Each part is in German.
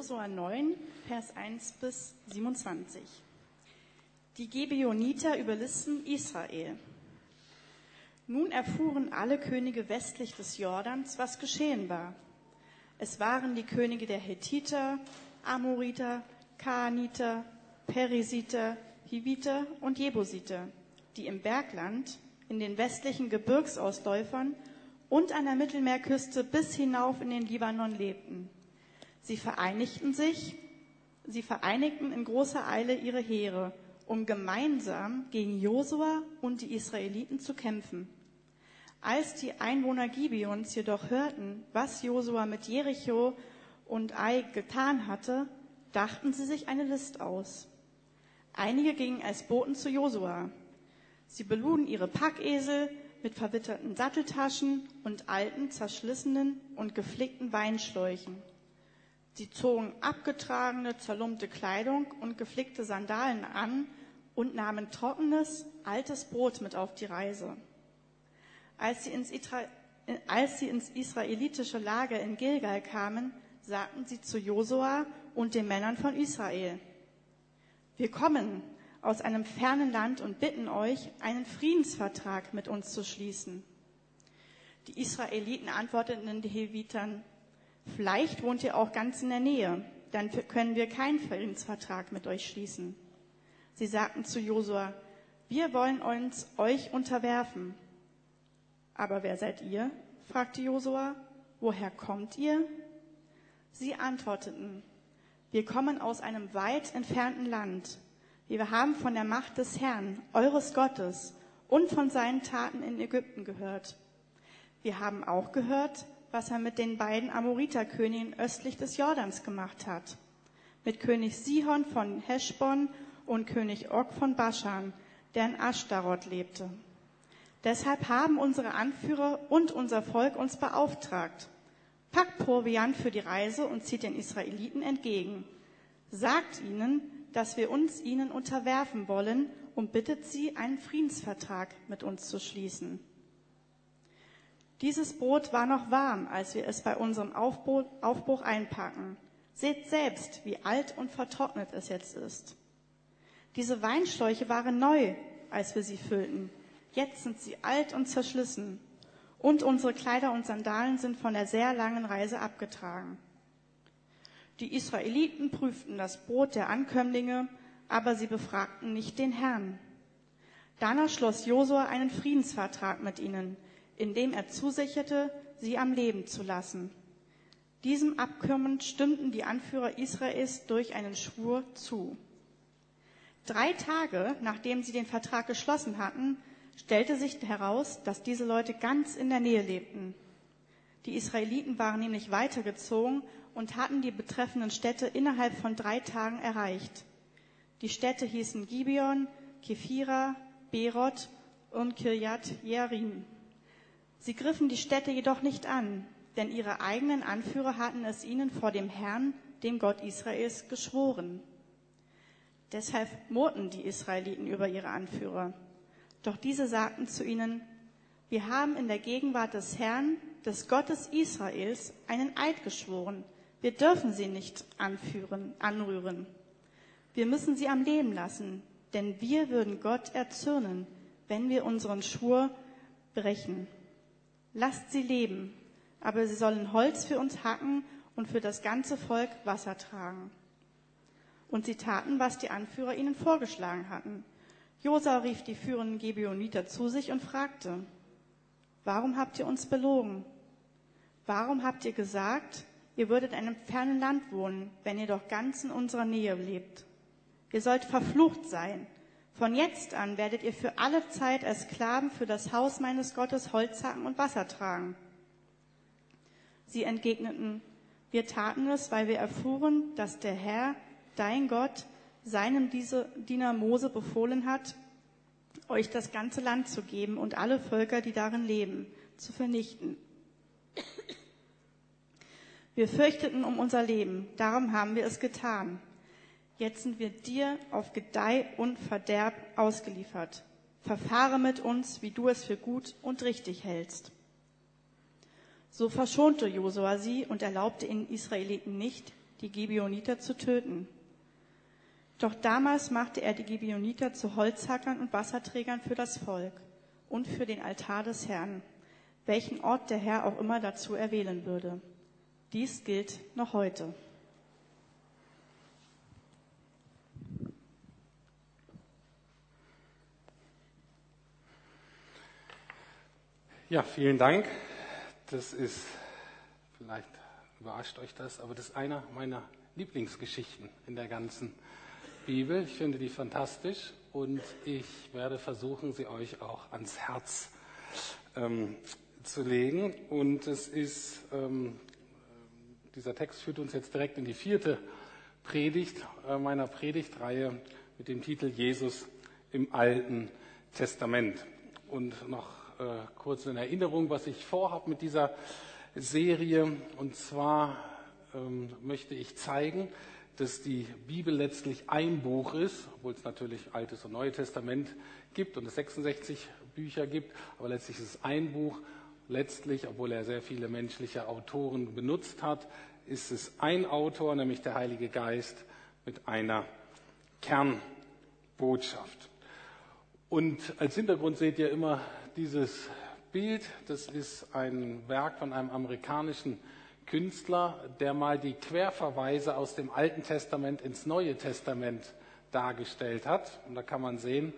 Josua 9, Vers 1 bis 27. Die Gibeoniter überlisten Israel. Nun erfuhren alle Könige westlich des Jordans, was geschehen war. Es waren die Könige der Hethiter, Amoriter, Kaaniter, Perisiter, Hiviter und Jebusiter, die im Bergland, in den westlichen Gebirgsausläufern und an der Mittelmeerküste bis hinauf in den Libanon lebten. Sie vereinigten sich, sie vereinigten in großer Eile ihre Heere, um gemeinsam gegen Josua und die Israeliten zu kämpfen. Als die Einwohner Gibeons jedoch hörten, was Josua mit Jericho und Ai getan hatte, dachten sie sich eine List aus. Einige gingen als Boten zu Josua. Sie beluden ihre Packesel mit verwitterten Satteltaschen und alten, zerschlissenen und geflickten Weinschläuchen. Sie zogen abgetragene, zerlumpte Kleidung und geflickte Sandalen an und nahmen trockenes, altes Brot mit auf die Reise. Als sie ins, als sie ins israelitische Lager in Gilgal kamen, sagten sie zu Josua und den Männern von Israel, wir kommen aus einem fernen Land und bitten euch, einen Friedensvertrag mit uns zu schließen. Die Israeliten antworteten den Hevitern, vielleicht wohnt ihr auch ganz in der Nähe, dann können wir keinen Friedensvertrag mit euch schließen. Sie sagten zu Josua, wir wollen uns euch unterwerfen. Aber wer seid ihr? fragte Josua. Woher kommt ihr? Sie antworteten, wir kommen aus einem weit entfernten Land. Wir haben von der Macht des Herrn, eures Gottes, und von seinen Taten in Ägypten gehört. Wir haben auch gehört, was er mit den beiden Amoriterkönigen östlich des Jordans gemacht hat. Mit König Sihon von Heschbon und König Og von Baschan, der in Ashtaroth lebte. Deshalb haben unsere Anführer und unser Volk uns beauftragt. Packt Proviant für die Reise und zieht den Israeliten entgegen. Sagt ihnen, dass wir uns ihnen unterwerfen wollen und bittet sie, einen Friedensvertrag mit uns zu schließen. Dieses Brot war noch warm, als wir es bei unserem Aufbruch einpacken. Seht selbst, wie alt und vertrocknet es jetzt ist. Diese Weinschläuche waren neu, als wir sie füllten. Jetzt sind sie alt und zerschlissen. Und unsere Kleider und Sandalen sind von der sehr langen Reise abgetragen. Die Israeliten prüften das Brot der Ankömmlinge, aber sie befragten nicht den Herrn. Danach schloss Josua einen Friedensvertrag mit ihnen, in dem er zusicherte, sie am Leben zu lassen. Diesem Abkommen stimmten die Anführer Israels durch einen Schwur zu. Drei Tage, nachdem sie den Vertrag geschlossen hatten, stellte sich heraus, dass diese Leute ganz in der Nähe lebten. Die Israeliten waren nämlich weitergezogen und hatten die betreffenden Städte innerhalb von drei Tagen erreicht. Die Städte hießen Gibeon, Kephira, Berot und Kirjat Jearim. Sie griffen die Städte jedoch nicht an, denn ihre eigenen Anführer hatten es ihnen vor dem Herrn, dem Gott Israels, geschworen. Deshalb murrten die Israeliten über ihre Anführer. Doch diese sagten zu ihnen, wir haben in der Gegenwart des Herrn, des Gottes Israels, einen Eid geschworen. Wir dürfen sie nicht anführen, anrühren. Wir müssen sie am Leben lassen, denn wir würden Gott erzürnen, wenn wir unseren Schwur brechen. Lasst sie leben, aber sie sollen Holz für uns hacken und für das ganze Volk Wasser tragen. Und sie taten, was die Anführer ihnen vorgeschlagen hatten. Josa rief die führenden Gibeoniter zu sich und fragte, warum habt ihr uns belogen? Warum habt ihr gesagt, ihr würdet in einem fernen Land wohnen, wenn ihr doch ganz in unserer Nähe lebt? Ihr sollt verflucht sein. Von jetzt an werdet ihr für alle Zeit als Sklaven für das Haus meines Gottes Holz hacken und Wasser tragen. Sie entgegneten, wir taten es, weil wir erfuhren, dass der Herr, dein Gott, seinem Diener Mose befohlen hat, euch das ganze Land zu geben und alle Völker, die darin leben, zu vernichten. Wir fürchteten um unser Leben, darum haben wir es getan. Jetzt sind wir dir auf Gedeih und Verderb ausgeliefert. Verfahre mit uns, wie du es für gut und richtig hältst. So verschonte Josua sie und erlaubte den Israeliten nicht, die Gibeoniter zu töten. Doch damals machte er die Gibeoniter zu Holzhackern und Wasserträgern für das Volk und für den Altar des Herrn, welchen Ort der Herr auch immer dazu erwählen würde. Dies gilt noch heute. Ja, vielen Dank. Das ist, vielleicht überrascht euch das, aber das ist einer meiner Lieblingsgeschichten in der ganzen Bibel. Ich finde die fantastisch und ich werde versuchen, sie euch auch ans Herz ähm, zu legen. Und es ist, ähm, dieser Text führt uns jetzt direkt in die vierte Predigt äh, meiner Predigtreihe mit dem Titel Jesus im Alten Testament. Und noch äh, kurz in Erinnerung, was ich vorhabe mit dieser Serie. Und zwar ähm, möchte ich zeigen, dass die Bibel letztlich ein Buch ist, obwohl es natürlich Altes und Neues Testament gibt und es 66 Bücher gibt, aber letztlich ist es ein Buch. Letztlich, obwohl er sehr viele menschliche Autoren benutzt hat, ist es ein Autor, nämlich der Heilige Geist, mit einer Kernbotschaft. Und als Hintergrund seht ihr immer dieses Bild. Das ist ein Werk von einem amerikanischen Künstler, der mal die Querverweise aus dem Alten Testament ins Neue Testament dargestellt hat. Und da kann man sehen,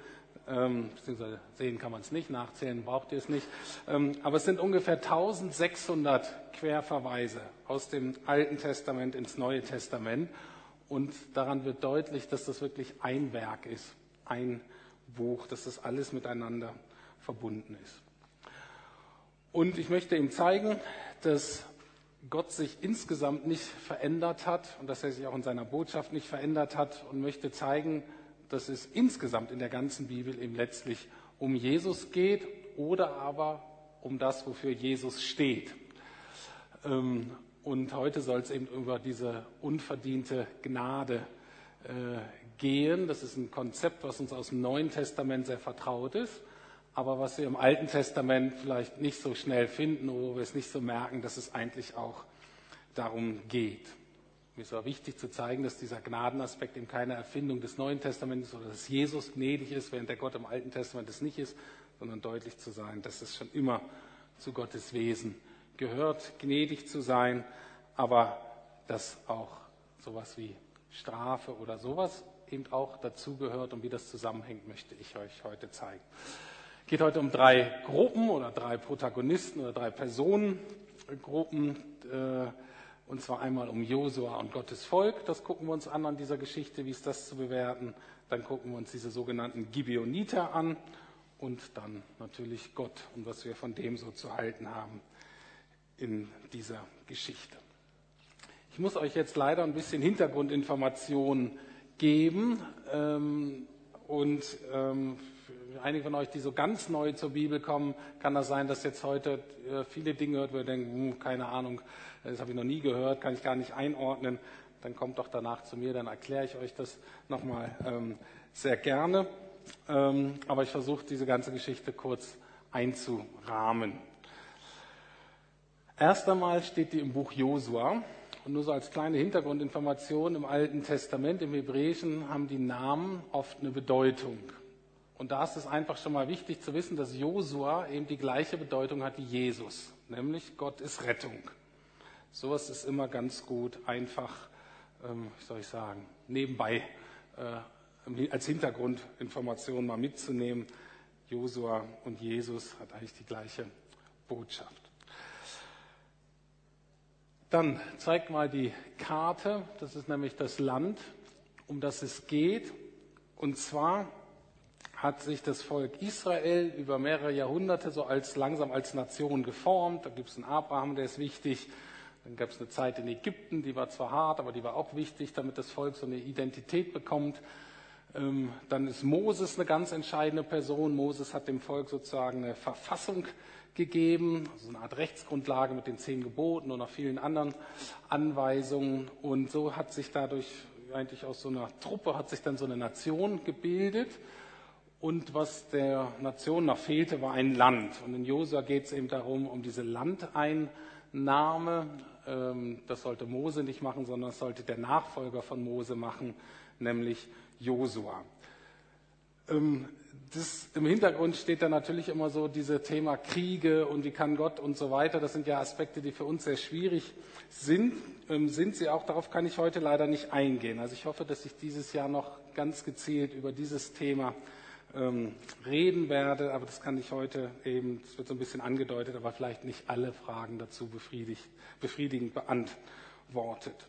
ähm, beziehungsweise sehen kann man es nicht, nachzählen braucht ihr es nicht, ähm, aber es sind ungefähr 1600 Querverweise aus dem Alten Testament ins Neue Testament. Und daran wird deutlich, dass das wirklich ein Werk ist, ein Buch, dass das alles miteinander verbunden ist. Und ich möchte ihm zeigen, dass Gott sich insgesamt nicht verändert hat und dass er sich auch in seiner Botschaft nicht verändert hat und möchte zeigen, dass es insgesamt in der ganzen Bibel eben letztlich um Jesus geht oder aber um das, wofür Jesus steht. Ähm, und heute soll es eben über diese unverdiente Gnade äh, gehen. Das ist ein Konzept, was uns aus dem Neuen Testament sehr vertraut ist, aber was wir im Alten Testament vielleicht nicht so schnell finden wo wir es nicht so merken, dass es eigentlich auch darum geht. Mir ist auch wichtig zu zeigen, dass dieser Gnadenaspekt eben keine Erfindung des Neuen Testaments ist oder dass Jesus gnädig ist, während der Gott im Alten Testament es nicht ist, sondern deutlich zu sein, dass es schon immer zu Gottes Wesen gehört, gnädig zu sein, aber dass auch sowas wie Strafe oder sowas eben auch dazugehört und wie das zusammenhängt, möchte ich euch heute zeigen. Es geht heute um drei Gruppen oder drei Protagonisten oder drei Personengruppen. Äh, und zwar einmal um Josua und Gottes Volk. Das gucken wir uns an an dieser Geschichte, wie ist das zu bewerten. Dann gucken wir uns diese sogenannten Gibeoniter an. Und dann natürlich Gott und was wir von dem so zu halten haben in dieser Geschichte. Ich muss euch jetzt leider ein bisschen Hintergrundinformationen geben. Ähm, und ähm, einige von euch, die so ganz neu zur Bibel kommen, kann das sein, dass jetzt heute äh, viele Dinge hört, wo ihr denkt, hm, keine Ahnung, das habe ich noch nie gehört, kann ich gar nicht einordnen. Dann kommt doch danach zu mir, dann erkläre ich euch das nochmal ähm, sehr gerne. Ähm, aber ich versuche diese ganze Geschichte kurz einzurahmen. Erst einmal steht die im Buch Josua. Und nur so als kleine Hintergrundinformation im Alten Testament, im Hebräischen, haben die Namen oft eine Bedeutung. Und da ist es einfach schon mal wichtig zu wissen, dass Josua eben die gleiche Bedeutung hat wie Jesus, nämlich Gott ist Rettung. Sowas ist immer ganz gut, einfach, ähm, wie soll ich sagen, nebenbei äh, als Hintergrundinformation mal mitzunehmen. Josua und Jesus hat eigentlich die gleiche Botschaft. Dann zeigt mal die Karte, das ist nämlich das Land, um das es geht. Und zwar hat sich das Volk Israel über mehrere Jahrhunderte so als langsam als Nation geformt. Da gibt es einen Abraham, der ist wichtig. Dann gab es eine Zeit in Ägypten, die war zwar hart, aber die war auch wichtig, damit das Volk so eine Identität bekommt. Ähm, dann ist Moses eine ganz entscheidende Person. Moses hat dem Volk sozusagen eine Verfassung gegeben, also eine Art Rechtsgrundlage mit den zehn Geboten und noch vielen anderen Anweisungen. Und so hat sich dadurch eigentlich aus so einer Truppe hat sich dann so eine Nation gebildet. Und was der Nation noch fehlte, war ein Land. Und in Josua geht es eben darum, um diese Landeinnahme. Ähm, das sollte Mose nicht machen, sondern das sollte der Nachfolger von Mose machen, nämlich Josua. Ähm, das, Im Hintergrund steht da natürlich immer so dieses Thema Kriege und wie kann Gott und so weiter. Das sind ja Aspekte, die für uns sehr schwierig sind. Ähm, sind sie auch, darauf kann ich heute leider nicht eingehen. Also ich hoffe, dass ich dieses Jahr noch ganz gezielt über dieses Thema ähm, reden werde, aber das kann ich heute eben, es wird so ein bisschen angedeutet, aber vielleicht nicht alle Fragen dazu befriedigend beantwortet.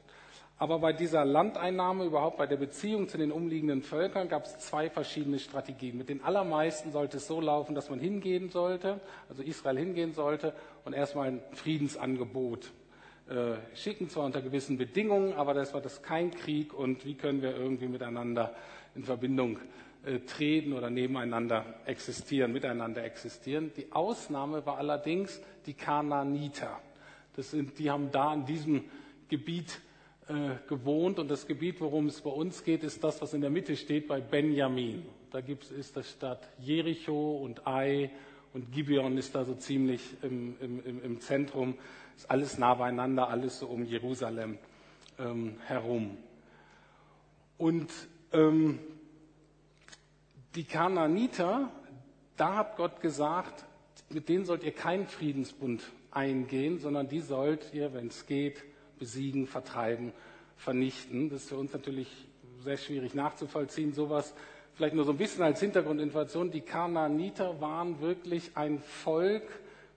Aber bei dieser Landeinnahme, überhaupt bei der Beziehung zu den umliegenden Völkern, gab es zwei verschiedene Strategien. Mit den allermeisten sollte es so laufen, dass man hingehen sollte, also Israel hingehen sollte und erstmal ein Friedensangebot äh, schicken, zwar unter gewissen Bedingungen, aber das war das kein Krieg und wie können wir irgendwie miteinander in Verbindung äh, treten oder nebeneinander existieren, miteinander existieren. Die Ausnahme war allerdings die Kanaaniter. Das sind, die haben da in diesem Gebiet äh, gewohnt und das Gebiet, worum es bei uns geht, ist das, was in der Mitte steht bei Benjamin. Da gibt's, ist das Stadt Jericho und Ai und Gibeon ist da so ziemlich im, im, im Zentrum. Ist alles nah beieinander, alles so um Jerusalem ähm, herum. Und ähm, die Kanaaniter, da hat Gott gesagt, mit denen sollt ihr keinen Friedensbund eingehen, sondern die sollt ihr, wenn es geht, besiegen, vertreiben, vernichten. Das ist für uns natürlich sehr schwierig nachzuvollziehen. Sowas vielleicht nur so ein bisschen als Hintergrundinformation. Die Kanaaniter waren wirklich ein Volk,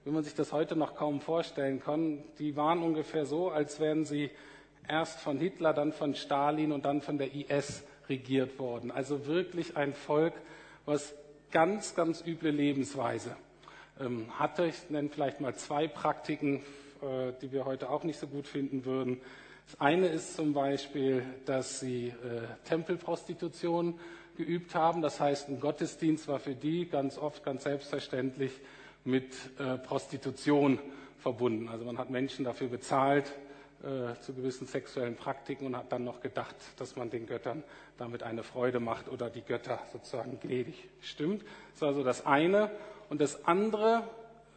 wie man sich das heute noch kaum vorstellen kann. Die waren ungefähr so, als wären sie erst von Hitler, dann von Stalin und dann von der IS regiert worden. Also wirklich ein Volk, was ganz, ganz üble Lebensweise ähm, hatte. Ich nenne vielleicht mal zwei Praktiken, äh, die wir heute auch nicht so gut finden würden. Das eine ist zum Beispiel, dass sie äh, Tempelprostitution geübt haben. Das heißt, ein Gottesdienst war für die ganz oft ganz selbstverständlich mit äh, Prostitution verbunden. Also man hat Menschen dafür bezahlt, äh, zu gewissen sexuellen Praktiken und hat dann noch gedacht, dass man den Göttern damit eine Freude macht oder die Götter sozusagen gnädig stimmt. Das war also das eine. Und das andere,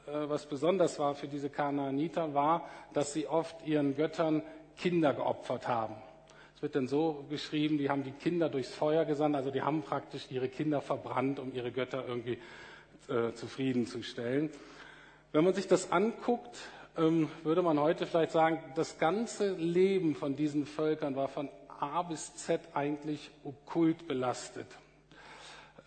äh, was besonders war für diese Kanaaniter, war, dass sie oft ihren Göttern Kinder geopfert haben. Es wird dann so geschrieben, die haben die Kinder durchs Feuer gesandt, also die haben praktisch ihre Kinder verbrannt, um ihre Götter irgendwie äh, zufriedenzustellen. Wenn man sich das anguckt, würde man heute vielleicht sagen, das ganze Leben von diesen Völkern war von A bis Z eigentlich okkult belastet.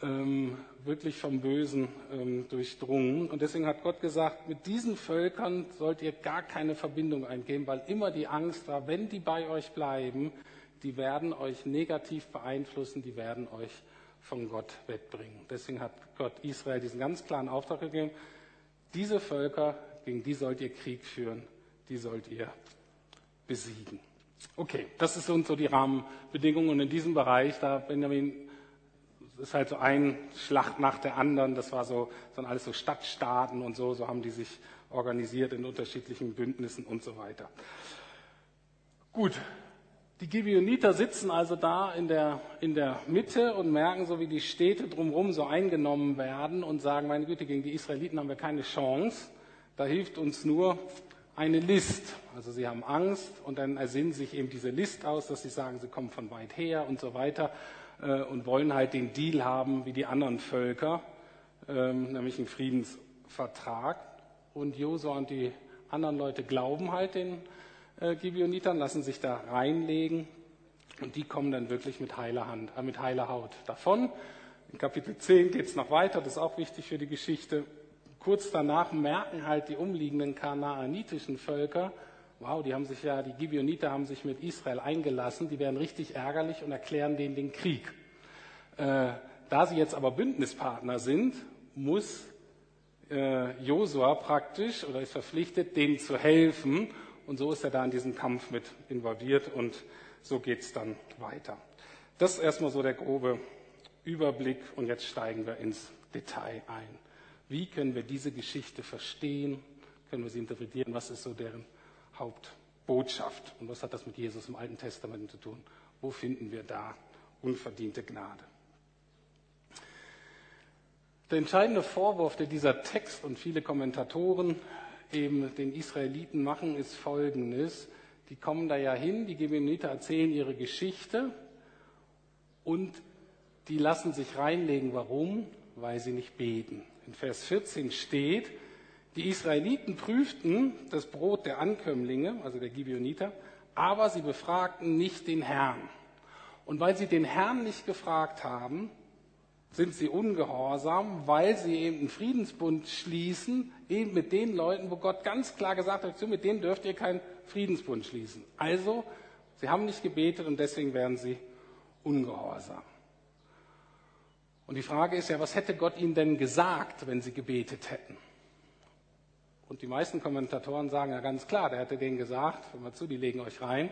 Ähm, wirklich vom Bösen ähm, durchdrungen. Und deswegen hat Gott gesagt, mit diesen Völkern sollt ihr gar keine Verbindung eingehen, weil immer die Angst war, wenn die bei euch bleiben, die werden euch negativ beeinflussen, die werden euch von Gott wegbringen. Deswegen hat Gott Israel diesen ganz klaren Auftrag gegeben, diese Völker gegen die sollt ihr Krieg führen, die sollt ihr besiegen. Okay, das sind so die Rahmenbedingungen. Und in diesem Bereich, da Benjamin ist halt so ein Schlacht nach der anderen. Das war so, sind alles so Stadtstaaten und so. So haben die sich organisiert in unterschiedlichen Bündnissen und so weiter. Gut. Die Gibeoniter sitzen also da in der, in der Mitte und merken so, wie die Städte drumherum so eingenommen werden und sagen, meine Güte, gegen die Israeliten haben wir keine Chance. Da hilft uns nur eine List. Also sie haben Angst und dann ersinnen sich eben diese List aus, dass sie sagen, sie kommen von weit her und so weiter äh, und wollen halt den Deal haben wie die anderen Völker, ähm, nämlich einen Friedensvertrag. Und Josua und die anderen Leute glauben halt den äh, Gibeonitern, lassen sich da reinlegen und die kommen dann wirklich mit heiler Hand, äh, mit heiler Haut davon. In Kapitel 10 geht es noch weiter, das ist auch wichtig für die Geschichte kurz danach merken halt die umliegenden kanaanitischen Völker, wow, die haben sich ja, die Gibeoniter haben sich mit Israel eingelassen, die werden richtig ärgerlich und erklären denen den Krieg. Äh, da sie jetzt aber Bündnispartner sind, muss äh, Josua praktisch oder ist verpflichtet, denen zu helfen. Und so ist er da in diesen Kampf mit involviert und so geht es dann weiter. Das ist erstmal so der grobe Überblick und jetzt steigen wir ins Detail ein. Wie können wir diese Geschichte verstehen? Können wir sie interpretieren? Was ist so deren Hauptbotschaft? Und was hat das mit Jesus im Alten Testament zu tun? Wo finden wir da unverdiente Gnade? Der entscheidende Vorwurf, der dieser Text und viele Kommentatoren eben den Israeliten machen, ist folgendes. Die kommen da ja hin, die Gibeoniter erzählen ihre Geschichte und die lassen sich reinlegen. Warum? Weil sie nicht beten. In Vers 14 steht, die Israeliten prüften das Brot der Ankömmlinge, also der Gibeoniter, aber sie befragten nicht den Herrn. Und weil sie den Herrn nicht gefragt haben, sind sie ungehorsam, weil sie eben einen Friedensbund schließen, eben mit den Leuten, wo Gott ganz klar gesagt hat, mit denen dürft ihr keinen Friedensbund schließen. Also, sie haben nicht gebetet und deswegen werden sie ungehorsam. Und die Frage ist ja, was hätte Gott ihnen denn gesagt, wenn sie gebetet hätten? Und die meisten Kommentatoren sagen ja ganz klar, der hätte denen gesagt, hör mal zu, die legen euch rein,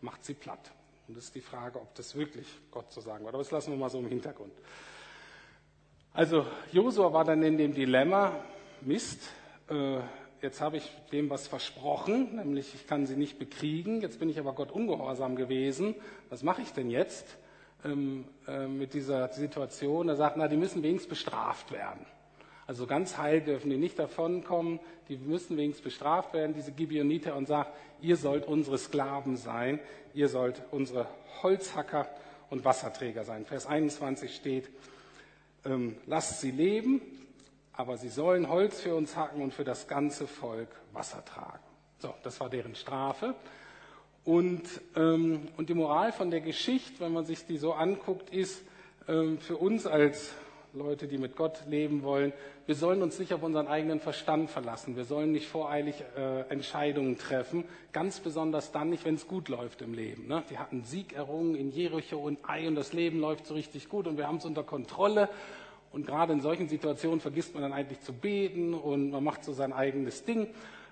macht sie platt. Und das ist die Frage, ob das wirklich Gott zu sagen war. Aber das lassen wir mal so im Hintergrund. Also Josua war dann in dem Dilemma, Mist, äh, jetzt habe ich dem was versprochen, nämlich ich kann sie nicht bekriegen, jetzt bin ich aber Gott ungehorsam gewesen, was mache ich denn jetzt ähm, äh, mit dieser Situation? Er sagt, na, die müssen wenigstens bestraft werden. Also ganz heil dürfen die nicht davonkommen, die müssen wenigstens bestraft werden, diese Gibeoniter, und sagt, ihr sollt unsere Sklaven sein, ihr sollt unsere Holzhacker und Wasserträger sein. Vers 21 steht, ähm, lasst sie leben, aber sie sollen Holz für uns hacken und für das ganze Volk Wasser tragen. So, das war deren Strafe. Und, ähm, und die Moral von der Geschichte, wenn man sich die so anguckt, ist ähm, für uns als Leute, die mit Gott leben wollen, wir sollen uns nicht auf unseren eigenen Verstand verlassen. Wir sollen nicht voreilig äh, Entscheidungen treffen, ganz besonders dann nicht, wenn es gut läuft im Leben. Ne? Die hatten Sieg errungen in Jericho und Ei und das Leben läuft so richtig gut und wir haben es unter Kontrolle. Und gerade in solchen Situationen vergisst man dann eigentlich zu beten und man macht so sein eigenes Ding.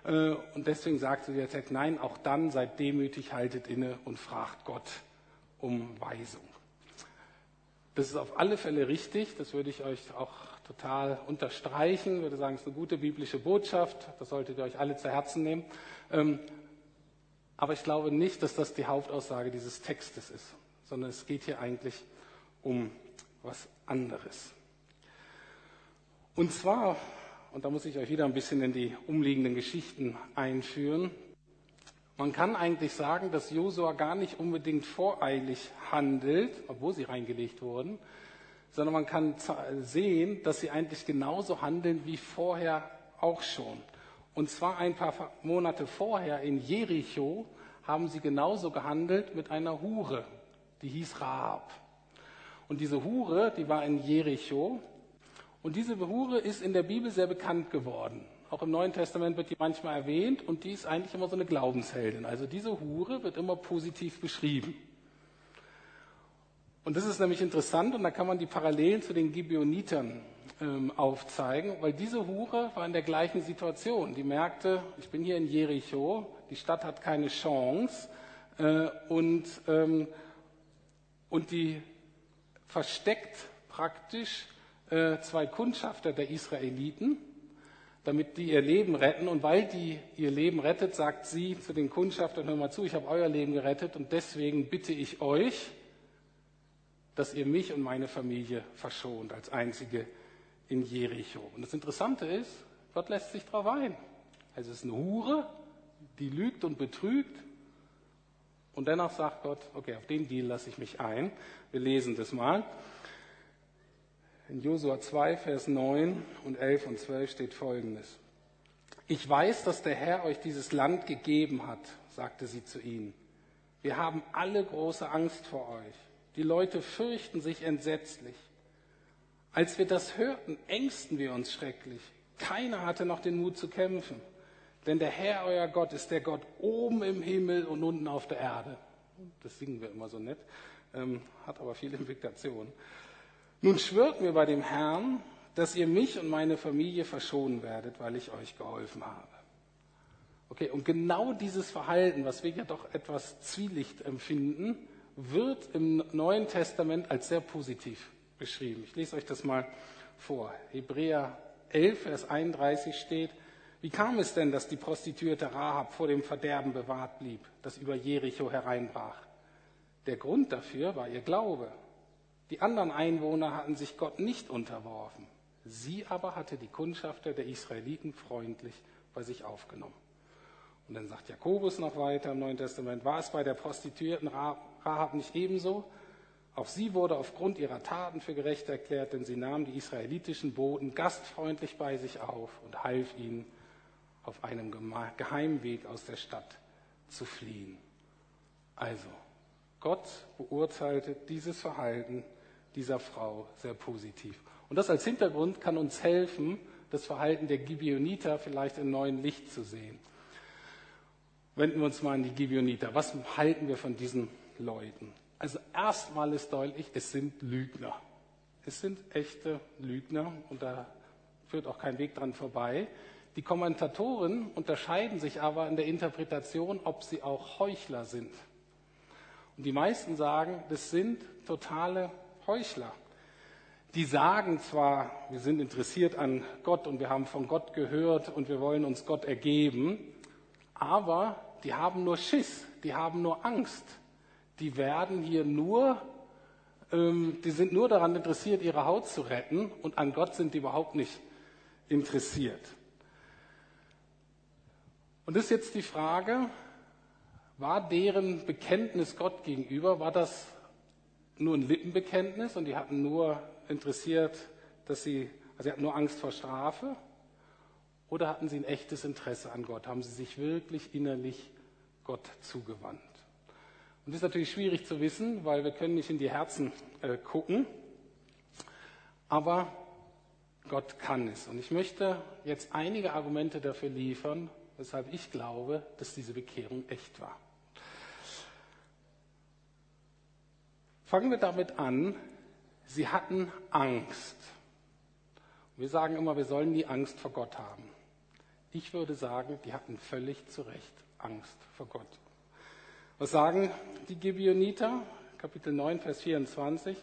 Äh, und deswegen sagte der Text, nein, auch dann seid demütig, haltet inne und fragt Gott um Weisung. Das ist auf alle Fälle richtig, das würde ich euch auch total unterstreichen, ich würde sagen, es ist eine gute biblische Botschaft, das solltet ihr euch alle zu Herzen nehmen. Ähm, aber ich glaube nicht, dass das die Hauptaussage dieses Textes ist, sondern es geht hier eigentlich um was anderes. Und zwar, und da muss ich euch wieder ein bisschen in die umliegenden Geschichten einführen, man kann eigentlich sagen, dass Josua gar nicht unbedingt voreilig handelt, obwohl sie reingelegt wurden, sondern man kann sehen, dass sie eigentlich genauso handeln wie vorher auch schon. Und zwar ein paar Monate vorher in Jericho haben sie genauso gehandelt mit einer Hure, die hieß Rahab. Und diese Hure, die war in Jericho. Und diese Hure ist in der Bibel sehr bekannt geworden. Auch im Neuen Testament wird die manchmal erwähnt und die ist eigentlich immer so eine Glaubensheldin. Also diese Hure wird immer positiv beschrieben. Und das ist nämlich interessant und da kann man die Parallelen zu den Gibeonitern ähm, aufzeigen, weil diese Hure war in der gleichen Situation. Die merkte, ich bin hier in Jericho, die Stadt hat keine Chance äh, und, ähm, und die versteckt praktisch äh, zwei Kundschafter der Israeliten damit die ihr Leben retten. Und weil die ihr Leben rettet, sagt sie zu den Kundschaftern, hör mal zu, ich habe euer Leben gerettet und deswegen bitte ich euch, dass ihr mich und meine Familie verschont als einzige in Jericho. Und das Interessante ist, Gott lässt sich darauf ein. Also es ist eine Hure, die lügt und betrügt. Und dennoch sagt Gott, okay, auf den Deal lasse ich mich ein. Wir lesen das mal. In Josua 2, Vers 9 und 11 und 12 steht Folgendes. Ich weiß, dass der Herr euch dieses Land gegeben hat, sagte sie zu ihnen. Wir haben alle große Angst vor euch. Die Leute fürchten sich entsetzlich. Als wir das hörten, ängsten wir uns schrecklich. Keiner hatte noch den Mut zu kämpfen. Denn der Herr, euer Gott, ist der Gott oben im Himmel und unten auf der Erde. Das singen wir immer so nett, ähm, hat aber viel Implikation. Nun schwört mir bei dem Herrn, dass ihr mich und meine Familie verschonen werdet, weil ich euch geholfen habe. Okay, und genau dieses Verhalten, was wir ja doch etwas Zwielicht empfinden, wird im Neuen Testament als sehr positiv beschrieben. Ich lese euch das mal vor. Hebräer 11, Vers 31 steht, wie kam es denn, dass die Prostituierte Rahab vor dem Verderben bewahrt blieb, das über Jericho hereinbrach? Der Grund dafür war ihr Glaube. Die anderen Einwohner hatten sich Gott nicht unterworfen. Sie aber hatte die Kundschafter der Israeliten freundlich bei sich aufgenommen. Und dann sagt Jakobus noch weiter im Neuen Testament, war es bei der Prostituierten Rahab nicht ebenso? Auch sie wurde aufgrund ihrer Taten für gerecht erklärt, denn sie nahm die israelitischen Boten gastfreundlich bei sich auf und half ihnen, auf einem Geheimweg aus der Stadt zu fliehen. Also, Gott beurteilte dieses Verhalten dieser Frau sehr positiv. Und das als Hintergrund kann uns helfen, das Verhalten der Gibeoniter vielleicht in neuen Licht zu sehen. Wenden wir uns mal an die Gibeoniter. Was halten wir von diesen Leuten? Also erstmal ist deutlich, es sind Lügner. Es sind echte Lügner und da führt auch kein Weg dran vorbei. Die Kommentatoren unterscheiden sich aber in der Interpretation, ob sie auch Heuchler sind. Und die meisten sagen, das sind totale Heuchler. Die sagen zwar, wir sind interessiert an Gott und wir haben von Gott gehört und wir wollen uns Gott ergeben, aber die haben nur Schiss, die haben nur Angst. Die werden hier nur, ähm, die sind nur daran interessiert, ihre Haut zu retten und an Gott sind die überhaupt nicht interessiert. Und das ist jetzt die Frage, war deren Bekenntnis Gott gegenüber, war das nur ein Lippenbekenntnis und die hatten nur interessiert, dass sie, also sie hatten nur Angst vor Strafe? Oder hatten sie ein echtes Interesse an Gott? Haben sie sich wirklich innerlich Gott zugewandt? Und das ist natürlich schwierig zu wissen, weil wir können nicht in die Herzen äh, gucken. Aber Gott kann es. Und ich möchte jetzt einige Argumente dafür liefern, weshalb ich glaube, dass diese Bekehrung echt war. Fangen wir damit an, sie hatten Angst. Wir sagen immer, wir sollen nie Angst vor Gott haben. Ich würde sagen, die hatten völlig zu Recht Angst vor Gott. Was sagen die Gibeoniter? Kapitel 9, Vers 24.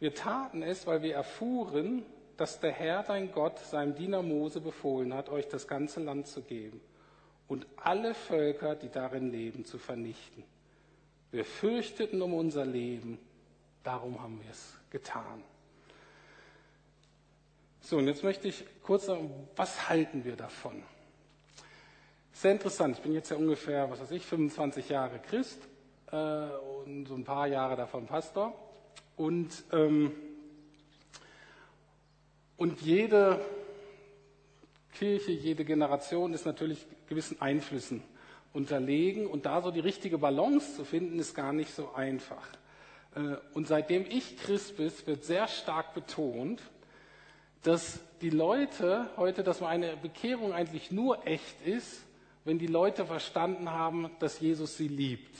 Wir taten es, weil wir erfuhren, dass der Herr, dein Gott, seinem Diener Mose befohlen hat, euch das ganze Land zu geben und alle Völker, die darin leben, zu vernichten. Wir fürchteten um unser Leben, darum haben wir es getan. So, und jetzt möchte ich kurz sagen, was halten wir davon? Sehr interessant. Ich bin jetzt ja ungefähr, was weiß ich, 25 Jahre Christ äh, und so ein paar Jahre davon Pastor. Und, ähm, und jede Kirche, jede Generation ist natürlich gewissen Einflüssen unterlegen. Und da so die richtige Balance zu finden, ist gar nicht so einfach. Äh, und seitdem ich Christ bin, wird sehr stark betont, dass die Leute heute, dass eine Bekehrung eigentlich nur echt ist, wenn die Leute verstanden haben, dass Jesus sie liebt.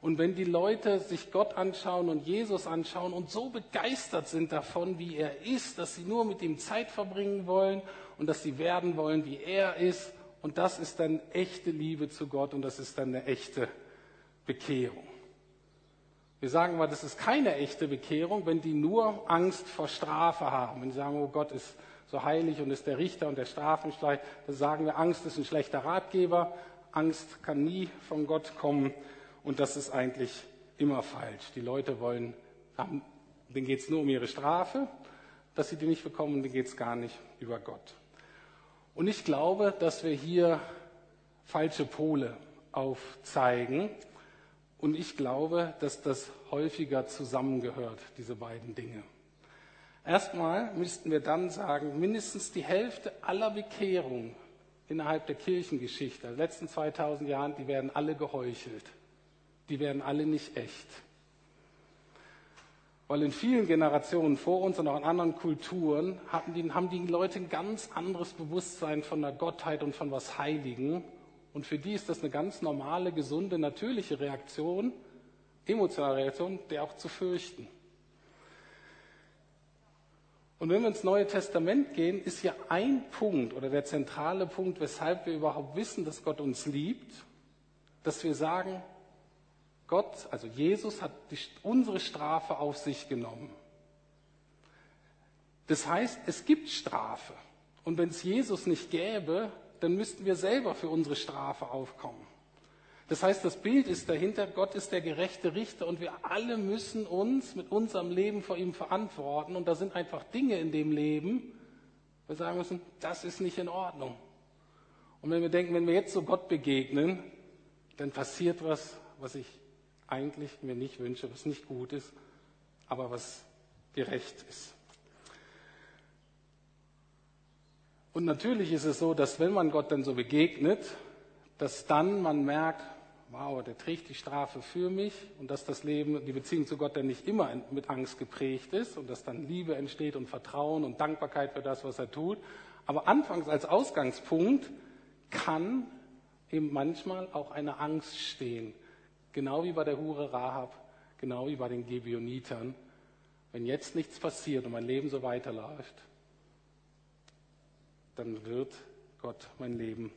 Und wenn die Leute sich Gott anschauen und Jesus anschauen und so begeistert sind davon, wie er ist, dass sie nur mit ihm Zeit verbringen wollen und dass sie werden wollen, wie er ist. Und das ist dann echte Liebe zu Gott und das ist dann eine echte Bekehrung. Wir sagen mal, das ist keine echte Bekehrung, wenn die nur Angst vor Strafe haben. Wenn die sagen, oh Gott ist so heilig und ist der Richter und der Strafenstreich, dann sagen wir, Angst ist ein schlechter Ratgeber. Angst kann nie von Gott kommen. Und das ist eigentlich immer falsch. Die Leute wollen, denen geht es nur um ihre Strafe, dass sie die nicht bekommen, denen geht es gar nicht über Gott. Und ich glaube, dass wir hier falsche Pole aufzeigen. Und ich glaube, dass das häufiger zusammengehört, diese beiden Dinge. Erstmal müssten wir dann sagen, mindestens die Hälfte aller Bekehrungen innerhalb der Kirchengeschichte, der letzten 2000 Jahren, die werden alle geheuchelt die werden alle nicht echt. Weil in vielen Generationen vor uns und auch in anderen Kulturen die, haben die Leute ein ganz anderes Bewusstsein von der Gottheit und von was Heiligen. Und für die ist das eine ganz normale, gesunde, natürliche Reaktion, emotionale Reaktion, der auch zu fürchten. Und wenn wir ins Neue Testament gehen, ist hier ein Punkt oder der zentrale Punkt, weshalb wir überhaupt wissen, dass Gott uns liebt, dass wir sagen, Gott, also Jesus, hat die, unsere Strafe auf sich genommen. Das heißt, es gibt Strafe. Und wenn es Jesus nicht gäbe, dann müssten wir selber für unsere Strafe aufkommen. Das heißt, das Bild ist dahinter, Gott ist der gerechte Richter und wir alle müssen uns mit unserem Leben vor ihm verantworten. Und da sind einfach Dinge in dem Leben, wir sagen müssen, das ist nicht in Ordnung. Und wenn wir denken, wenn wir jetzt so Gott begegnen, dann passiert was, was ich eigentlich mir nicht wünsche, was nicht gut ist, aber was gerecht ist. Und natürlich ist es so, dass wenn man Gott dann so begegnet, dass dann man merkt, wow, der trägt die Strafe für mich und dass das Leben, die Beziehung zu Gott dann nicht immer mit Angst geprägt ist und dass dann Liebe entsteht und Vertrauen und Dankbarkeit für das, was er tut. Aber anfangs als Ausgangspunkt kann eben manchmal auch eine Angst stehen. Genau wie bei der Hure Rahab, genau wie bei den Gebionitern. Wenn jetzt nichts passiert und mein Leben so weiterläuft, dann wird Gott mein Leben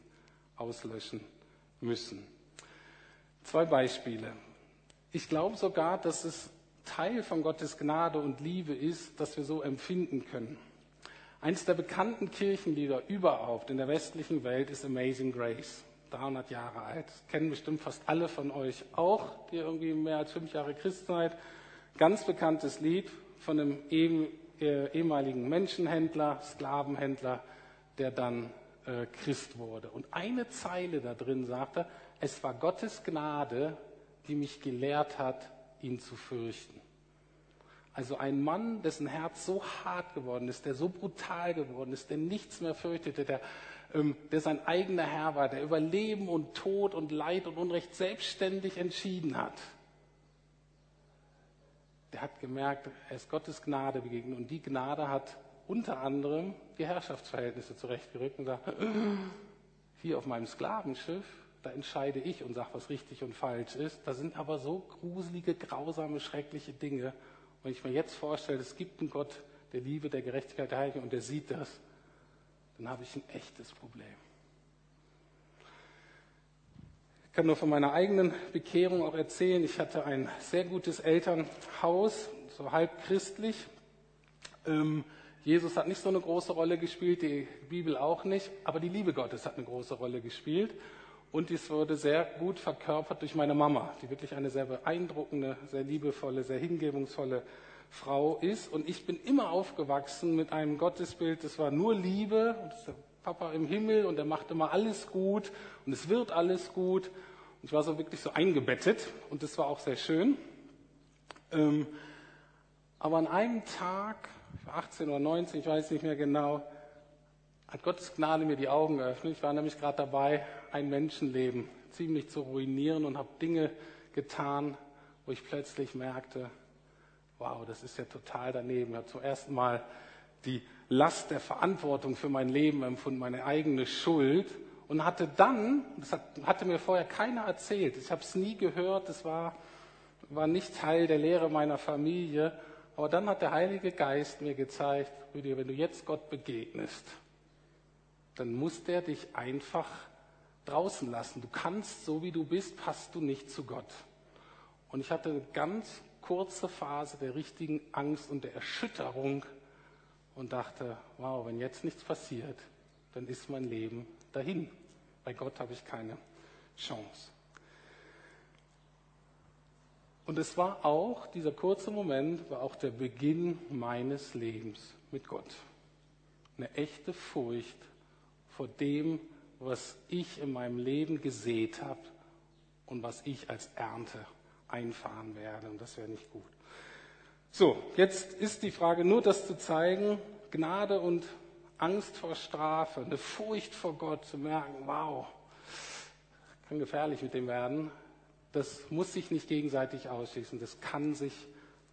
auslöschen müssen. Zwei Beispiele. Ich glaube sogar, dass es Teil von Gottes Gnade und Liebe ist, dass wir so empfinden können. Eines der bekannten Kirchenlieder überhaupt in der westlichen Welt ist Amazing Grace. 300 Jahre alt. Das kennen bestimmt fast alle von euch auch, die irgendwie mehr als fünf Jahre Christ seid. Ganz bekanntes Lied von einem äh, ehemaligen Menschenhändler, Sklavenhändler, der dann äh, Christ wurde. Und eine Zeile da drin sagte, es war Gottes Gnade, die mich gelehrt hat, ihn zu fürchten. Also ein Mann, dessen Herz so hart geworden ist, der so brutal geworden ist, der nichts mehr fürchtete, der, ähm, der sein eigener Herr war, der über Leben und Tod und Leid und Unrecht selbstständig entschieden hat. Der hat gemerkt, er ist Gottes Gnade begegnet und die Gnade hat unter anderem die Herrschaftsverhältnisse zurechtgerückt und sagt, hier auf meinem Sklavenschiff da entscheide ich und sage, was richtig und falsch ist. Da sind aber so gruselige, grausame, schreckliche Dinge. Und ich mir jetzt vorstelle, es gibt einen Gott der Liebe, der Gerechtigkeit, der Heiligung und der sieht das, dann habe ich ein echtes Problem. Ich kann nur von meiner eigenen Bekehrung auch erzählen. Ich hatte ein sehr gutes Elternhaus, so halb christlich. Ähm, Jesus hat nicht so eine große Rolle gespielt, die Bibel auch nicht, aber die Liebe Gottes hat eine große Rolle gespielt. Und dies wurde sehr gut verkörpert durch meine Mama, die wirklich eine sehr beeindruckende, sehr liebevolle, sehr hingebungsvolle Frau ist. Und ich bin immer aufgewachsen mit einem Gottesbild, das war nur Liebe, und das Papa im Himmel und er macht immer alles gut und es wird alles gut. Und ich war so wirklich so eingebettet und das war auch sehr schön. Ähm, aber an einem Tag, 18 oder 19, ich weiß nicht mehr genau, hat Gottes Gnade mir die Augen geöffnet. Ich war nämlich gerade dabei, ein Menschenleben ziemlich zu ruinieren und habe Dinge getan, wo ich plötzlich merkte, wow, das ist ja total daneben. Ich habe zum ersten Mal die Last der Verantwortung für mein Leben empfunden, meine eigene Schuld und hatte dann, das hat, hatte mir vorher keiner erzählt, ich habe es nie gehört, es war, war nicht Teil der Lehre meiner Familie, aber dann hat der Heilige Geist mir gezeigt, Rüdiger, wenn du jetzt Gott begegnest, dann muss der dich einfach draußen lassen. Du kannst, so wie du bist, passt du nicht zu Gott. Und ich hatte eine ganz kurze Phase der richtigen Angst und der Erschütterung und dachte, wow, wenn jetzt nichts passiert, dann ist mein Leben dahin. Bei Gott habe ich keine Chance. Und es war auch, dieser kurze Moment war auch der Beginn meines Lebens mit Gott. Eine echte Furcht vor dem, was ich in meinem Leben gesät habe und was ich als Ernte einfahren werde. Und das wäre nicht gut. So, jetzt ist die Frage nur das zu zeigen, Gnade und Angst vor Strafe, eine Furcht vor Gott, zu merken, wow, kann gefährlich mit dem werden. Das muss sich nicht gegenseitig ausschließen, das kann sich